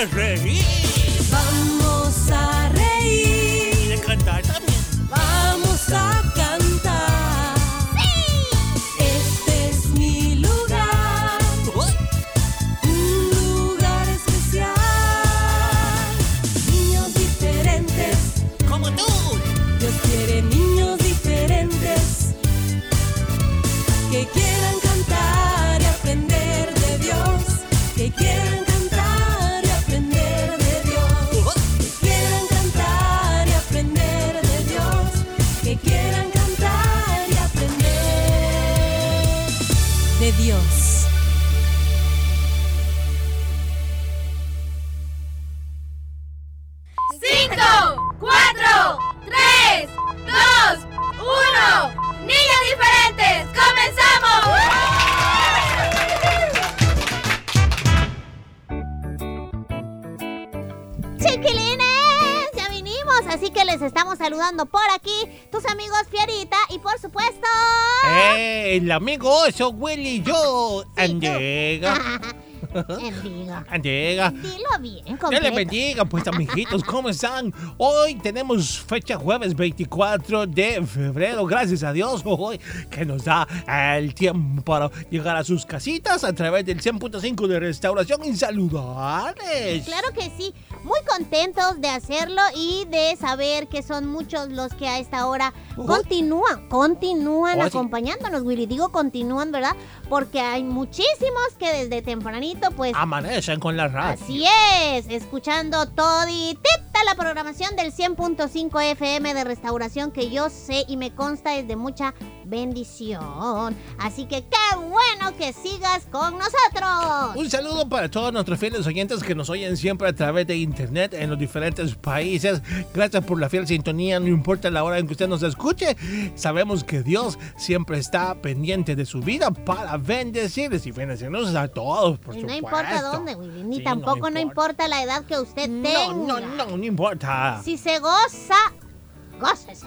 de El amigo oso Willy y yo. Andega. Bendiga. Andega. Dilo bien, Dios les completo. bendiga, pues amiguitos, ¿cómo están? Hoy tenemos fecha jueves 24 de febrero, gracias a Dios, hoy que nos da el tiempo para llegar a sus casitas a través del 100.5 de restauración y saludarles. Claro que sí, muy contentos de hacerlo y de saber que son muchos los que a esta hora continúan, continúan acompañándonos, Willy. Digo continúan, ¿verdad? Porque hay muchísimos que desde tempranito, pues, Amanecen con la radio. así es, escuchando toditita la programación del 100.5 FM de restauración que yo sé y me consta es de mucha bendición. Así que qué bueno que sigas con nosotros. Un saludo para todos nuestros fieles oyentes que nos oyen siempre a través de internet en los diferentes países. Gracias por la fiel sintonía, no importa la hora en que usted nos escuche. Sabemos que Dios siempre está pendiente de su vida para bendecirles y bendecirnos a todos, por Y no supuesto. importa dónde, ni Sí, tampoco no no importa la edad que usted tenga. No, no, no, no importa. Si se goza, gócese,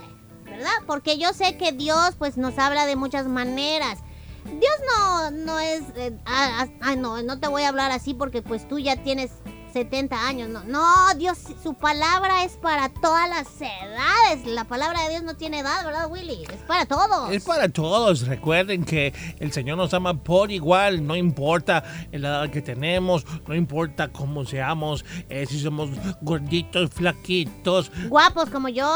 Porque yo sé que Dios pues nos habla de muchas maneras. Dios no, no es, eh, ah, ah, ah, no, no te voy a hablar así porque pues tú ya tienes 70 años, no, no, Dios, su palabra es para todas las edades, la palabra de Dios no tiene edad, ¿verdad, Willy? Es para todos. Es para todos. Recuerden que el Señor nos ama por igual. No importa la edad que tenemos, no importa cómo seamos, eh, si somos gorditos, flaquitos, Guapos como yo.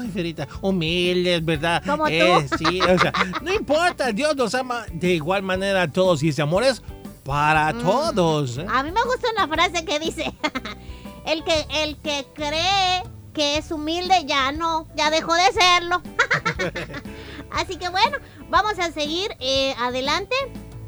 Ay, Ferita, humildes, ¿verdad? Como tú. Eh, sí, o sea, no importa, Dios nos ama de igual manera a todos y ese amor es para Mm. todos. ¿eh? A mí me gusta una frase que dice, el que, el que cree que es humilde ya no, ya dejó de serlo. Así que bueno, vamos a seguir eh, adelante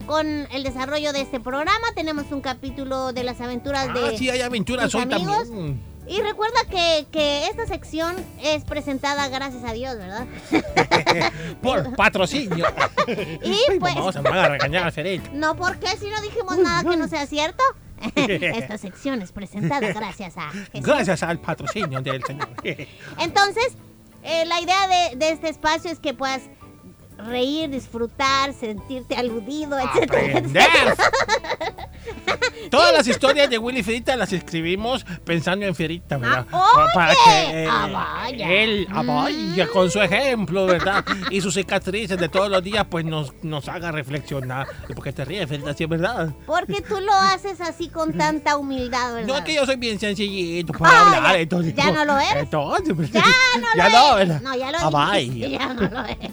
con el desarrollo de este programa. Tenemos un capítulo de las aventuras Ah, de... sí, hay aventuras hoy amigos. también. Y recuerda que, que esta sección es presentada gracias a Dios, ¿verdad? Por patrocinio. Y Ay, pues... Vamos a a regañar. No, porque si no dijimos nada que no sea cierto. Esta sección es presentada gracias a Jesús. Gracias al patrocinio del Señor. Entonces, eh, la idea de, de este espacio es que puedas reír, disfrutar, sentirte aludido, etcétera, etcétera. Todas las historias de Willy Ferita las escribimos pensando en Ferita, ¿verdad? Ah, Pa- oye. que eh, Ah, vaya. él, ah, vaya, con su ejemplo, ¿verdad? Y sus cicatrices de todos los días, pues nos, nos haga reflexionar. ¿Y por qué te ríes, Ferita? Si es verdad. Porque tú lo haces así con tanta humildad, ¿verdad? No, es que yo soy bien sencillito para Ah, hablar. ya- entonces, ya no lo eres. Entonces, Ya no ya lo no, eres. ¿verdad? No, ya lo Ah, vaya. ya no lo eres.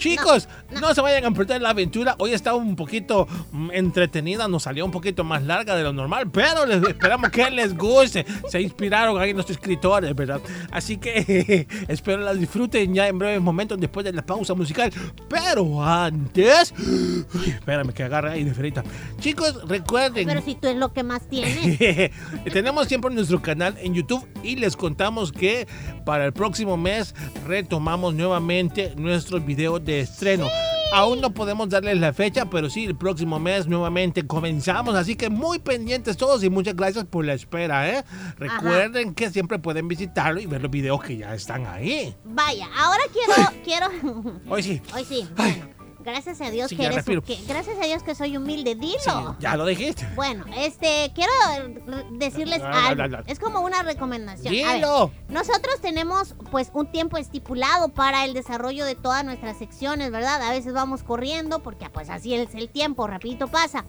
Chicos, no, no. se vayan a perder la aventura. Hoy está un poquito mm, entretenida, nos salió un poquito más larga de lo normal, pero les esperamos que les guste. Se inspiraron ahí nuestros escritores, ¿verdad? Así que espero la disfruten ya en breves momentos después de la pausa musical. Pero antes, Uy, espérame que agarre ahí de ferita. Chicos, recuerden. Pero si tú es lo que más tienes. Tenemos siempre nuestro canal en YouTube y les contamos que para el próximo mes retomamos nuevamente nuestros videos de estreno. Aún no podemos darles la fecha, pero sí, el próximo mes nuevamente comenzamos. Así que muy pendientes todos y muchas gracias por la espera. ¿eh? Recuerden que siempre pueden visitarlo y ver los videos que ya están ahí. Vaya, ahora quiero, quiero. Hoy sí. Hoy sí. Ay. Bueno, gracias a Dios Sí, que eres. que- gracias a Dios que soy humilde. Dilo. Sí, ya lo dijiste. Bueno, este, quiero eh, decirles algo. Es como una recomendación. Ver, Dilo. nosotros tenemos pues un tiempo estipulado para el desarrollo de todas nuestras secciones, ¿verdad? A veces vamos corriendo porque pues así es el tiempo, rapidito pasa.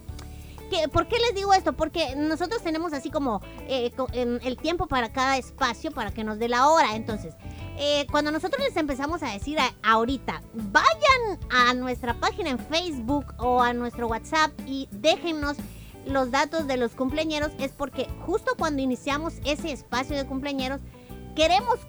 ¿Qué- ¿Por qué les digo esto? Porque nosotros tenemos así como eh, el tiempo para cada espacio para que nos dé la hora. Entonces, eh, cuando nosotros les empezamos a decir a- ahorita, vayan a nuestra página en Facebook o a nuestro WhatsApp y déjennos los datos de los cumpleañeros, es porque justo cuando iniciamos ese espacio de cumpleañeros, queremos,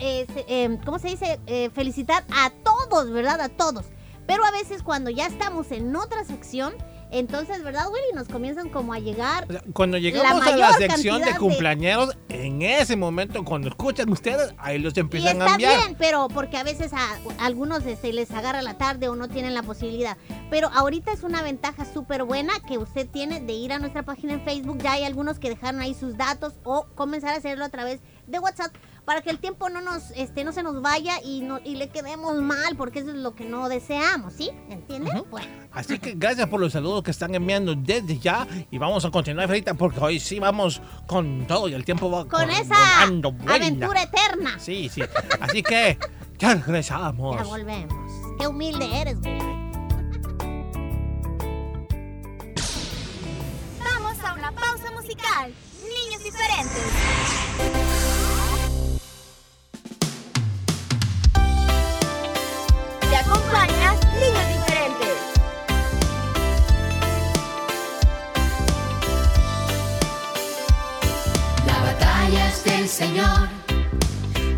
eh, ¿cómo se dice? Felicitar a todos, ¿verdad? A todos. Pero a veces cuando ya estamos en otra sección, entonces, ¿verdad, Willy? Nos comienzan como a llegar O sea, cuando llegamos a la sección de cantidad de- cumpleañeros, en ese momento, cuando escuchan ustedes, ahí los Y empiezan a está enviar. bien, pero porque a veces a, a algunos este, les agarra la tarde o no tienen la posibilidad. Pero ahorita es una ventaja súper buena que usted tiene de ir a nuestra página en Facebook. Ya hay algunos que dejaron ahí sus datos o comenzar a hacerlo a través de WhatsApp para que el tiempo no nos este no se nos vaya y no y le quedemos mal porque eso es lo que no deseamos, ¿sí? ¿Entienden? Ujú. Bueno, Así que gracias por los saludos que están enviando desde ya y vamos a continuar, Ferita, porque hoy sí vamos con todo y el tiempo va con esa aventura eterna. Sí, sí. Así que ya regresamos. Ya volvemos. Qué humilde eres, güey. Vamos a una pausa musical. Niños diferentes. Te acompaña Niños diferentes. La batalla es del Señor,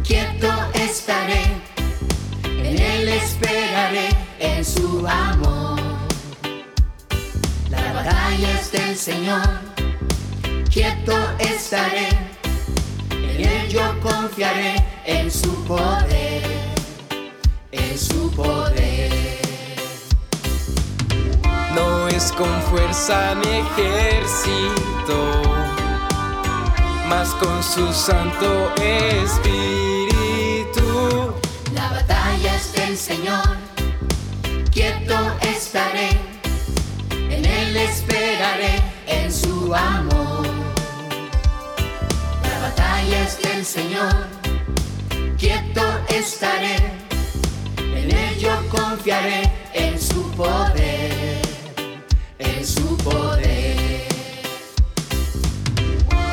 quieto estaré, en Él esperaré, en su amor. La batalla es del Señor, quieto estaré, en Él yo confiaré, en su poder, en su poder. No es con fuerza ni ejército, mas con su Santo Espíritu. La batalla es del Señor, quieto estaré, en Él esperaré, en su amor. La batalla es del Señor, quieto estaré, en Él yo confiaré, en su poder, en su poder.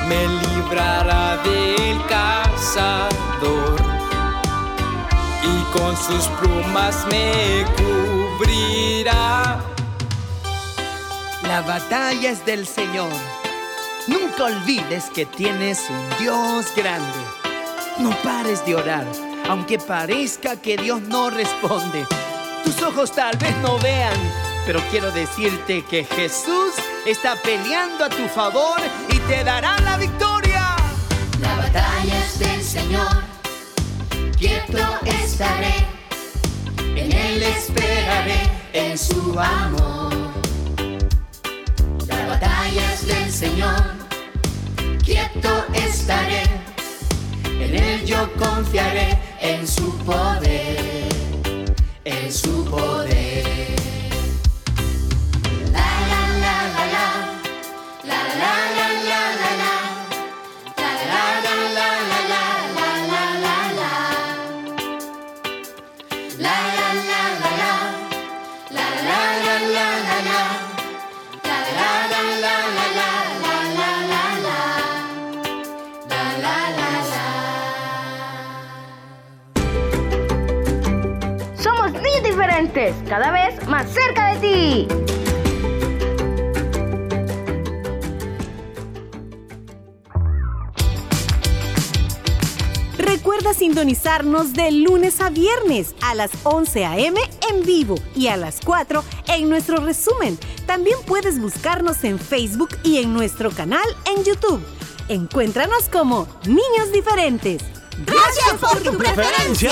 Me librará del cazador y con sus plumas me cubrirá. La batalla es del Señor. Nunca olvides que tienes un Dios grande. No pares de orar, aunque parezca que Dios no responde. Tus ojos tal vez no vean, pero quiero decirte que Jesús está peleando a tu favor y te dará la victoria. La batalla es del Señor, quieto estaré, en Él esperaré, en su amor. La batalla es del Señor, quieto estaré, en Él yo confiaré, en su poder, en su poder. La la la la la, la la la cada vez más cerca de ti. Recuerda sintonizarnos de lunes a viernes a las 11 a.m. en vivo y a las 4 en nuestro resumen. También puedes buscarnos en Facebook y en nuestro canal en YouTube. Encuéntranos como Niños Diferentes. Gracias por tu preferencia.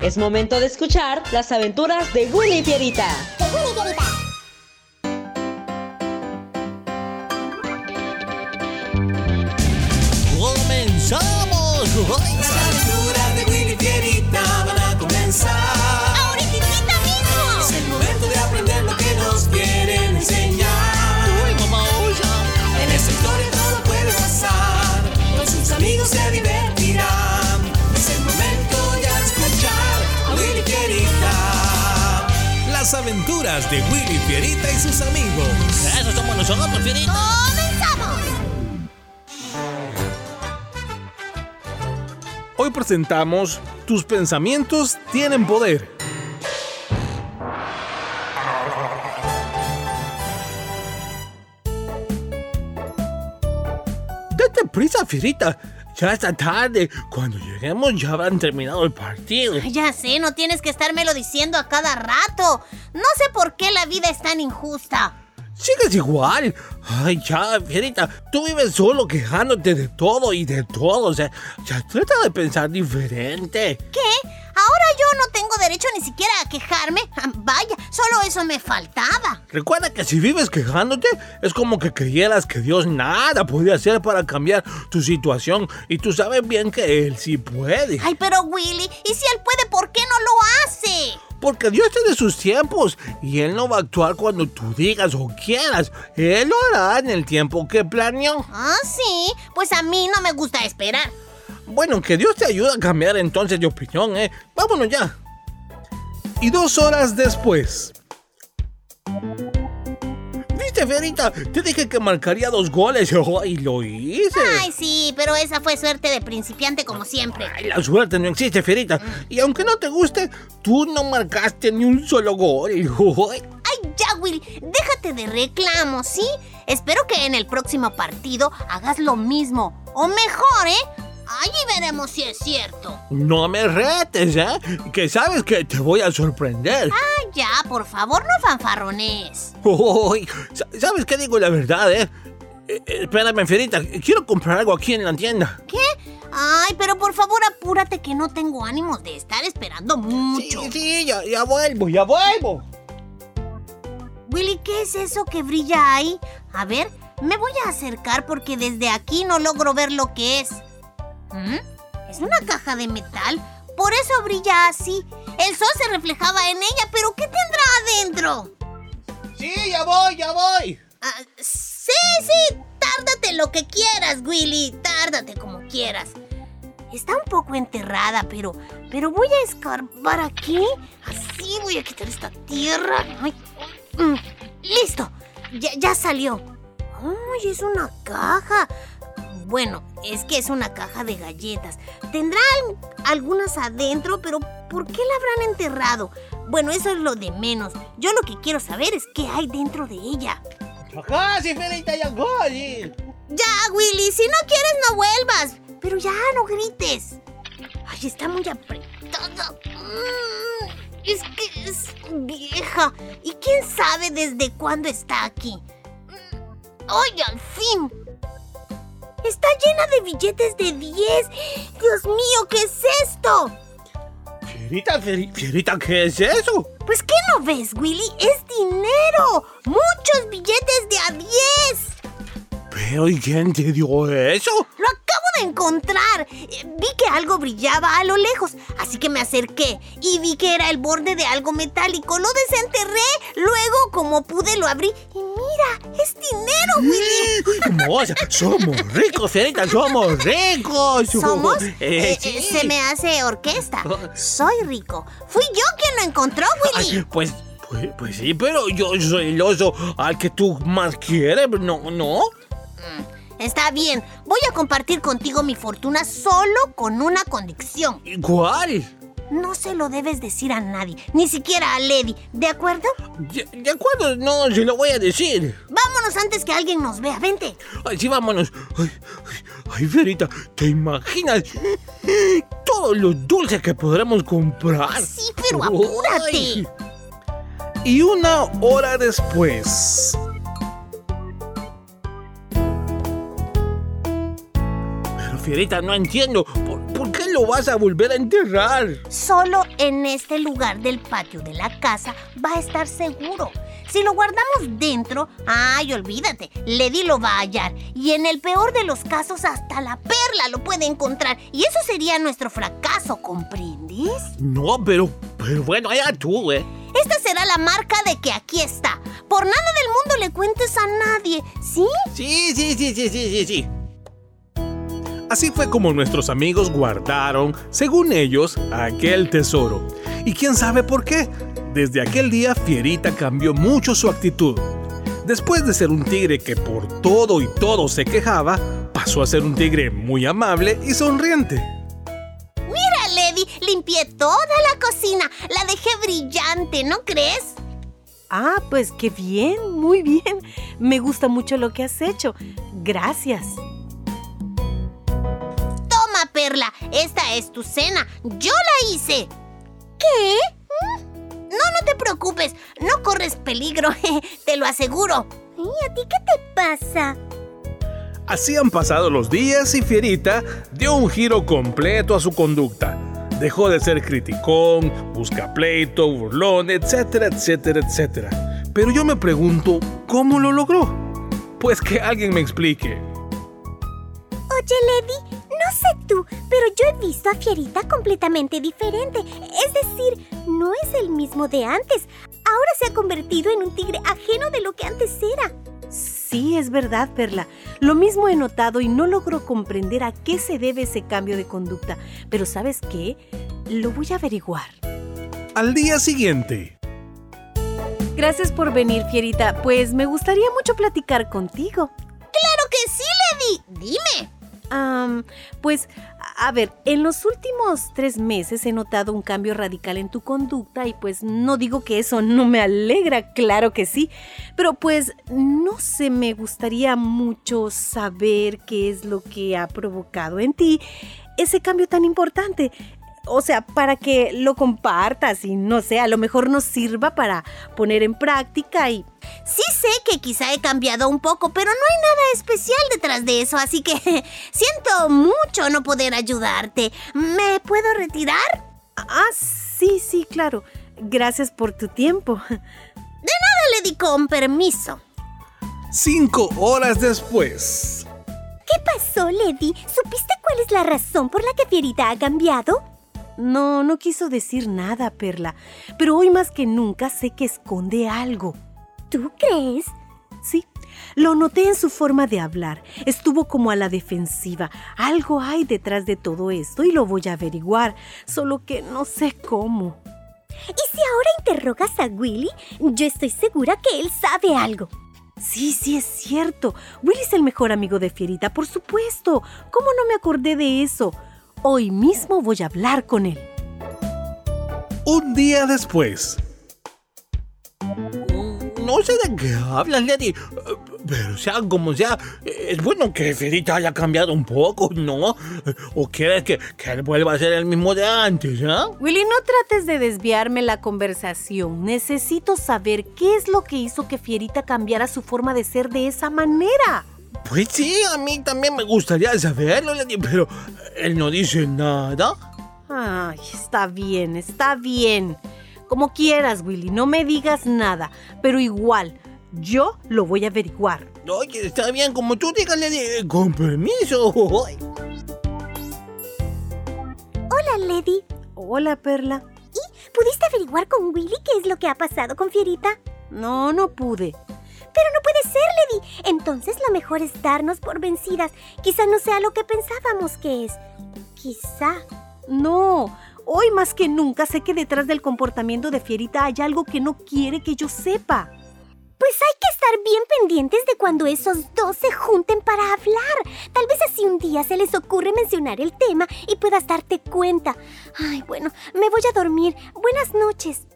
Es momento de escuchar las aventuras de Willy y Pierita. Las aventuras de Willy Fierita y sus amigos. Eso somos nosotros, Fierita. ¡Comenzamos! Hoy presentamos Tus pensamientos tienen poder. Date prisa, Fierita. Ya está tarde. Cuando lleguemos ya habrán terminado el partido. Ya sé, no tienes que estármelo diciendo a cada rato. No sé por qué la vida es tan injusta. Sigues igual. Ay, ya, Fierita. Tú vives solo quejándote de todo y de todo. O sea, ya trata de pensar diferente. ¿Qué? ¿Ahora yo no tengo derecho ni siquiera a quejarme? Vaya, solo eso me faltaba. Recuerda que si vives quejándote, es como que creyeras que Dios nada podía hacer para cambiar tu situación. Y tú sabes bien que Él sí puede. Ay, pero Willy, ¿y si él puede, por qué no lo hace? Porque Dios tiene sus tiempos y Él no va a actuar cuando tú digas o quieras. Él lo hará en el tiempo que planeó. Ah, sí, pues a mí no me gusta esperar. Bueno, que Dios te ayude a cambiar entonces de opinión, ¿eh? Vámonos ya. Y dos horas después. ¿Viste, Ferita? Te dije que marcaría dos goles y lo hice. Ay, sí, pero esa fue suerte de principiante como siempre. Ay, la suerte no existe, Ferita. Y aunque no te guste, tú no marcaste ni un solo gol. Ay, ya, Willy, déjate de reclamos, ¿sí? Espero que en el próximo partido hagas lo mismo. O mejor, ¿eh? Allí veremos si es cierto. No me retes, ¿eh? Que sabes que te voy a sorprender. Ah, ya, por favor, no fanfarrones. Uy, sa- ¿Sabes qué digo la verdad, eh? Eh, Espérame, Ferita, quiero comprar algo aquí en la tienda. ¿Qué? Ay, pero por favor apúrate que no tengo ánimos de estar esperando mucho. Sí, sí, ya, ya vuelvo, ya vuelvo. Willy, ¿qué es eso que brilla ahí? A ver, me voy a acercar porque desde aquí no logro ver lo que es. ¿Mm? ¿Es una caja de metal? Por eso brilla así. El sol se reflejaba en ella, pero ¿qué tendrá adentro? Sí, ya voy, ya voy. Ah, sí, sí, tárdate lo que quieras, Willy. Tárdate como quieras. Está un poco enterrada, pero, pero voy a escarbar aquí. Así voy a quitar esta tierra. Ay, mm, listo, ya, ya salió. Ay, es una caja. Bueno, es que es una caja de galletas. Tendrá al- algunas adentro, pero ¿por qué la habrán enterrado? Bueno, eso es lo de menos. Yo lo que quiero saber es qué hay dentro de ella. Ya, Willy, si no quieres no vuelvas. Pero ya, no grites. Ay, está muy apretada. Mm, es que es vieja. ¿Y quién sabe desde cuándo está aquí? Mm, ¡Ay, al fin! Está llena de billetes de 10. Dios mío, ¿qué es esto? Fierita, Fierita, ¿qué es eso? Pues, ¿qué no ves, Willy? ¡Es dinero! ¡Muchos billetes de a 10! Pero ¿y quién te dio eso? Lo acabo de encontrar. Vi que algo brillaba a lo lejos, así que me acerqué y vi que era el borde de algo metálico. Lo desenterré, luego como pude lo abrí y mira, es dinero, Willy. Moza, somos ricos, Fierita, somos ricos. ¿Somos? Eh, Eh, sí. eh, se me hace orquesta. Soy rico. Fui yo quien lo encontró, Willy. Ay, pues, pues, pues sí, pero yo soy el oso al que tú más quieres, ¿no? ¿No? Está bien, voy a compartir contigo mi fortuna solo con una condición. ¿Cuál? No se lo debes decir a nadie, ni siquiera a Lady, ¿de acuerdo? De, de acuerdo, no se lo voy a decir. Vámonos antes que alguien nos vea, vente. Ay, sí, vámonos. Ay, ay, ay, Fierita, ¿te imaginas todos los dulces que podremos comprar? Sí, pero apúrate. Ay. Y una hora después. Fierita, no entiendo. ¿Por, por qué lo vas a volver a enterrar? Solo en este lugar del patio de la casa va a estar seguro. Si lo guardamos dentro, ay, olvídate, Lady lo va a hallar. Y en el peor de los casos, hasta la perla lo puede encontrar. Y eso sería nuestro fracaso, ¿comprendes? No, pero, pero bueno, allá tú, ¿eh? Esta será la marca de que aquí está. Por nada del mundo le cuentes a nadie, ¿sí? Sí, sí, sí, sí, sí, sí, sí. Así fue como nuestros amigos guardaron, según ellos, aquel tesoro. Y quién sabe por qué. Desde aquel día Fierita cambió mucho su actitud. Después de ser un tigre que por todo y todo se quejaba, pasó a ser un tigre muy amable y sonriente. Mira, Lady, limpié toda la cocina. La dejé brillante, ¿no crees? Ah, pues qué bien, muy bien. Me gusta mucho lo que has hecho. Gracias. Perla, esta es tu cena. Yo la hice. ¿Qué? No, no te preocupes. No corres peligro, te lo aseguro. ¿Y a ti qué te pasa? Así han pasado los días y Fierita dio un giro completo a su conducta. Dejó de ser criticón, busca pleito, burlón, etcétera, etcétera, etcétera. Pero yo me pregunto, ¿cómo lo logró? Pues que alguien me explique. Oye, Lady, no sé tú, pero yo he visto a Fierita completamente diferente. Es decir, no es el mismo de antes. Ahora se ha convertido en un tigre ajeno de lo que antes era. Sí, es verdad, Perla. Lo mismo he notado y no logro comprender a qué se debe ese cambio de conducta. Pero ¿sabes qué? Lo voy a averiguar. Al día siguiente, Gracias por venir, Fierita. Pues me gustaría mucho platicar contigo. ¡Claro que sí, Lady! Dime. Pues, a ver, en los últimos tres meses he notado un cambio radical en tu conducta y pues no digo que eso no me alegra, claro que sí, pero pues no sé, me gustaría mucho saber qué es lo que ha provocado en ti ese cambio tan importante. O sea, para que lo compartas y no sé, a lo mejor nos sirva para poner en práctica y Sí sé que quizá he cambiado un poco, pero no hay nada especial detrás de eso, así que siento mucho no poder ayudarte. ¿Me puedo retirar? Ah, sí, sí, claro. Gracias por tu tiempo. De nada, Lady, con permiso. cinco horas después. ¿Qué pasó, Lady? ¿Supiste cuál es la razón por la que Fierita ha cambiado? No, no quiso decir nada, Perla, pero hoy más que nunca sé que esconde algo. ¿Tú crees? Sí, lo noté en su forma de hablar. Estuvo como a la defensiva. Algo hay detrás de todo esto y lo voy a averiguar, solo que no sé cómo. ¿Y si ahora interrogas a Willy? Yo estoy segura que él sabe algo. Sí, sí, es cierto. Willy es el mejor amigo de Fierita, por supuesto. ¿Cómo no me acordé de eso? Hoy mismo voy a hablar con él. Un día después. No sé de qué hablas, Lady. Pero sea como sea, es bueno que Fierita haya cambiado un poco, ¿no? ¿O quieres que, que él vuelva a ser el mismo de antes, ¿ah? Willy, no trates de desviarme la conversación. Necesito saber qué es lo que hizo que Fierita cambiara su forma de ser de esa manera. Pues sí, a mí también me gustaría saberlo, Lady, pero él no dice nada. Ay, está bien, está bien. Como quieras, Willy, no me digas nada, pero igual, yo lo voy a averiguar. Oye, está bien, como tú digas, Lady. Con permiso. Hola, Lady. Hola, Perla. ¿Y pudiste averiguar con Willy qué es lo que ha pasado con Fierita? No, no pude. Pero no puede ser, Lady. Entonces lo mejor es darnos por vencidas. Quizá no sea lo que pensábamos que es. Quizá. No, hoy más que nunca sé que detrás del comportamiento de Fierita hay algo que no quiere que yo sepa. Pues hay que estar bien pendientes de cuando esos dos se junten para hablar. Tal vez así un día se les ocurre mencionar el tema y puedas darte cuenta. Ay, bueno, me voy a dormir. Buenas noches.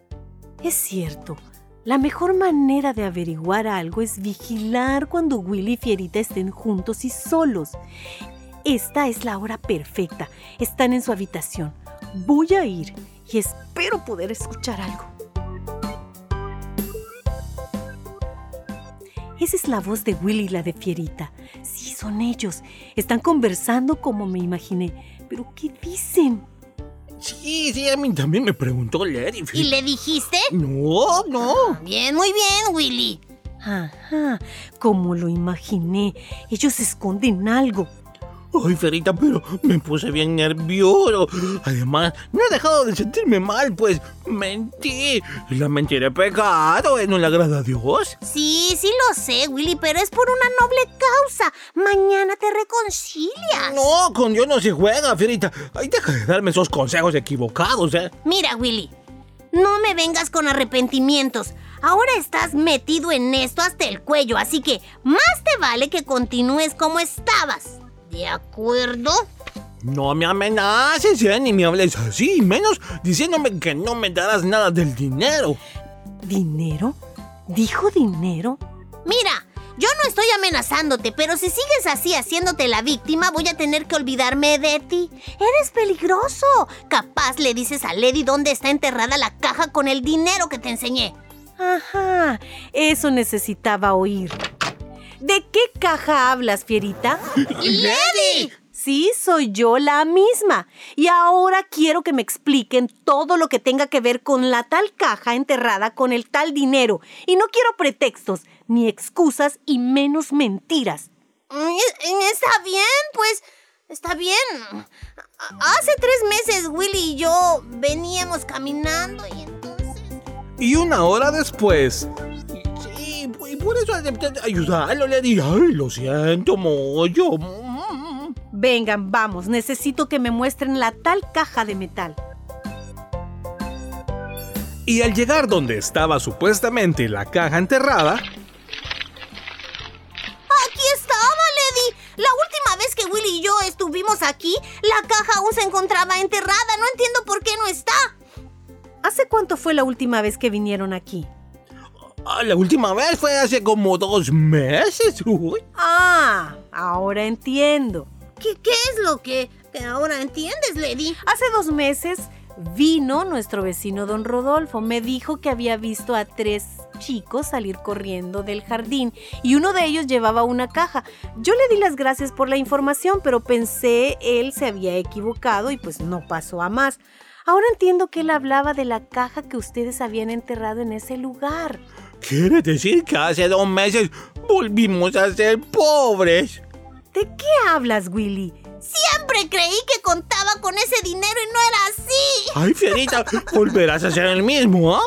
Es cierto. La mejor manera de averiguar algo es vigilar cuando Willy y Fierita estén juntos y solos. Esta es la hora perfecta. Están en su habitación. Voy a ir y espero poder escuchar algo. Esa es la voz de Willy y la de Fierita. Sí, son ellos. Están conversando como me imaginé. Pero ¿qué dicen? Sí, sí, a mí también me preguntó Lady. ¿Y le dijiste? No, no. Bien, muy bien, Willy. Ajá, como lo imaginé. Ellos esconden algo. Ay, Ferita, pero me puse bien nervioso. Además, no he dejado de sentirme mal, pues mentí. La mentira es pecado, ¿eh? ¿no le agrada a Dios? Sí, sí lo sé, Willy, pero es por una noble causa. Mañana te reconcilias. No, con Dios no se juega, Ferita. Ay, deja de darme esos consejos equivocados, ¿eh? Mira, Willy, no me vengas con arrepentimientos. Ahora estás metido en esto hasta el cuello, así que más te vale que continúes como estabas. ¿De acuerdo? No me amenaces, ¿eh? ni me hables así, menos diciéndome que no me darás nada del dinero. ¿Dinero? ¿Dijo dinero? Mira, yo no estoy amenazándote, pero si sigues así haciéndote la víctima, voy a tener que olvidarme de ti. Eres peligroso. Capaz le dices a Lady dónde está enterrada la caja con el dinero que te enseñé. Ajá, eso necesitaba oír. ¿De qué caja hablas, Fierita? ¡Lady! Sí, soy yo la misma. Y ahora quiero que me expliquen todo lo que tenga que ver con la tal caja enterrada con el tal dinero. Y no quiero pretextos, ni excusas y menos mentiras. Está bien, pues. Está bien. Hace tres meses Willy y yo veníamos caminando y entonces... Y una hora después, y por eso ayudarlo, le dije, ay, lo siento mucho. Vengan, vamos, necesito que me muestren la tal caja de metal. Y al llegar donde estaba supuestamente la caja enterrada... ¡Aquí estaba, Lady! La última vez que Willy y yo estuvimos aquí, la caja aún se encontraba enterrada. No entiendo por qué no está. ¿Hace cuánto fue la última vez que vinieron aquí? Ah, la última vez fue hace como dos meses. Uy. Ah, ahora entiendo. ¿Qué, ¿Qué, es lo que, que ahora entiendes, Lady? Hace dos meses vino nuestro vecino don Rodolfo. Me dijo que había visto a tres chicos salir corriendo del jardín y uno de ellos llevaba una caja. Yo le di las gracias por la información, pero pensé él se había equivocado y pues no pasó a más. Ahora entiendo que él hablaba de la caja que ustedes habían enterrado en ese lugar. ¿Quiere decir que hace dos meses volvimos a ser pobres? ¿De qué hablas, Willy? Siempre creí que contaba con ese dinero y no era así. Ay, Fierita, volverás a ser el mismo, ¿ah?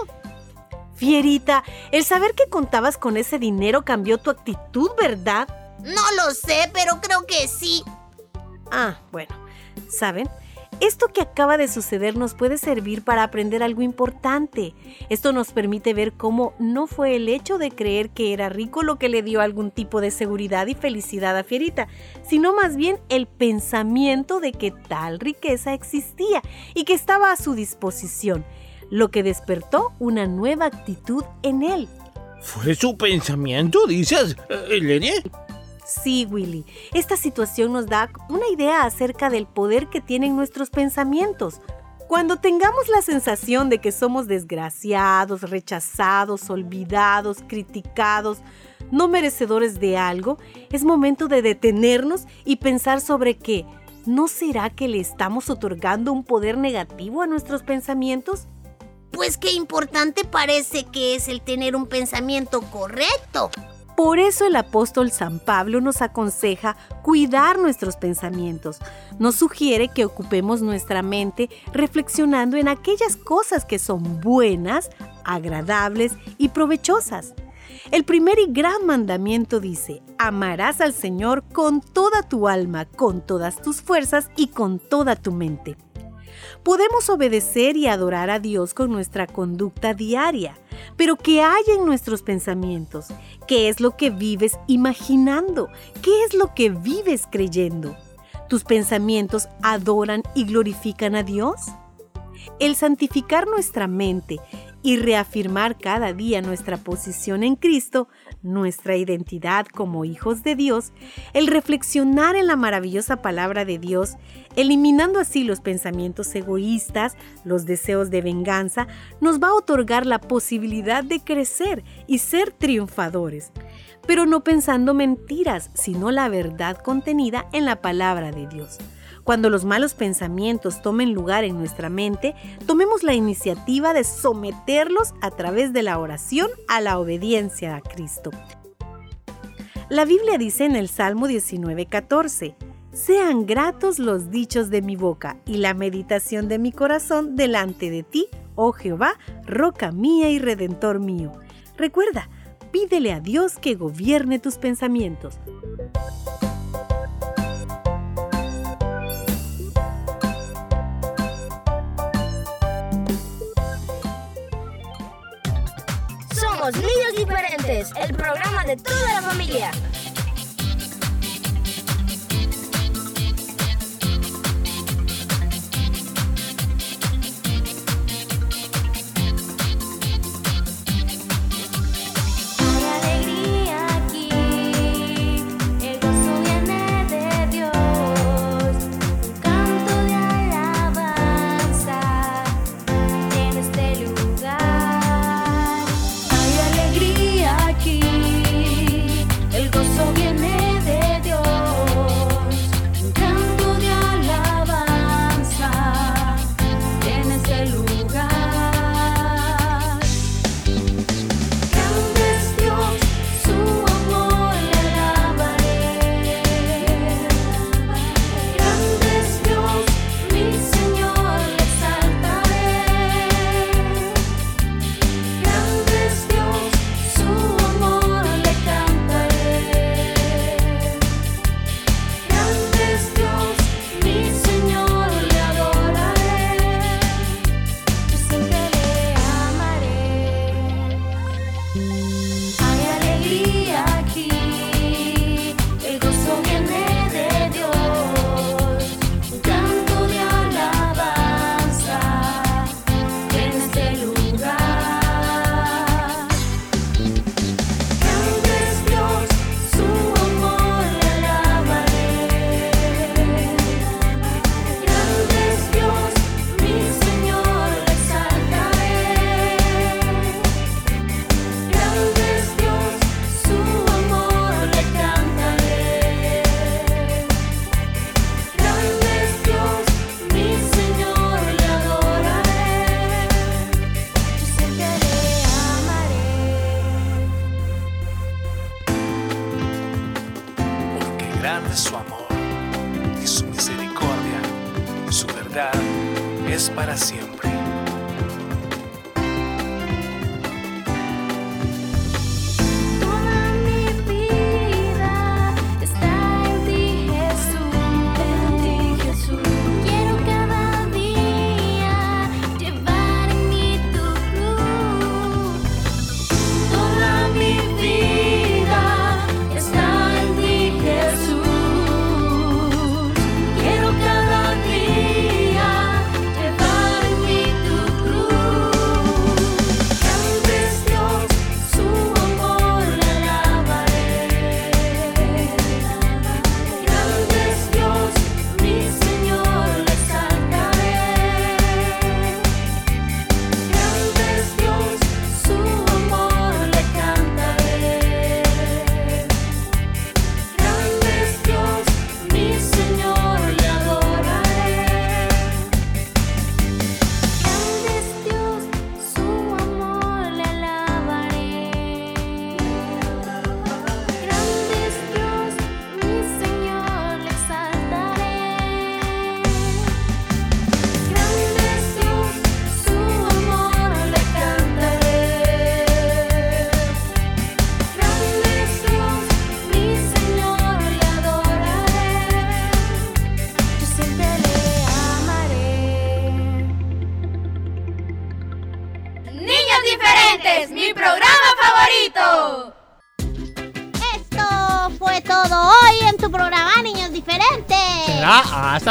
Fierita, el saber que contabas con ese dinero cambió tu actitud, ¿verdad? No lo sé, pero creo que sí. Ah, bueno. ¿Saben? Esto que acaba de suceder nos puede servir para aprender algo importante. Esto nos permite ver cómo no fue el hecho de creer que era rico lo que le dio algún tipo de seguridad y felicidad a Fierita, sino más bien el pensamiento de que tal riqueza existía y que estaba a su disposición, lo que despertó una nueva actitud en él. ¿Fue su pensamiento, dices, Lady? Sí, Willy, esta situación nos da una idea acerca del poder que tienen nuestros pensamientos. Cuando tengamos la sensación de que somos desgraciados, rechazados, olvidados, criticados, no merecedores de algo, es momento de detenernos y pensar sobre qué. ¿No será que le estamos otorgando un poder negativo a nuestros pensamientos? pues qué importante parece que es el tener un pensamiento correcto. Por eso el apóstol San Pablo nos aconseja cuidar nuestros pensamientos. Nos sugiere que ocupemos nuestra mente reflexionando en aquellas cosas que son buenas, agradables y provechosas. El primer y gran mandamiento dice, amarás al Señor con toda tu alma, con todas tus fuerzas y con toda tu mente. Podemos obedecer y adorar a Dios con nuestra conducta diaria, pero ¿qué hay en nuestros pensamientos? ¿Qué es lo que vives imaginando? ¿Qué es lo que vives creyendo? ¿Tus pensamientos adoran y glorifican a Dios? El santificar nuestra mente y reafirmar cada día nuestra posición en Cristo, nuestra identidad como hijos de Dios, el reflexionar en la maravillosa palabra de Dios, eliminando así los pensamientos egoístas, los deseos de venganza, nos va a otorgar la posibilidad de crecer y ser triunfadores, pero no pensando mentiras, sino la verdad contenida en la palabra de Dios. Cuando los malos pensamientos tomen lugar en nuestra mente, tomemos la iniciativa de someterlos a través de la oración a la obediencia a Cristo. La Biblia dice en el Salmo 19:14, Sean gratos los dichos de mi boca y la meditación de mi corazón delante de ti, oh Jehová, roca mía y redentor mío. Recuerda, pídele a Dios que gobierne tus pensamientos. Niños Diferentes, el programa de toda la familia.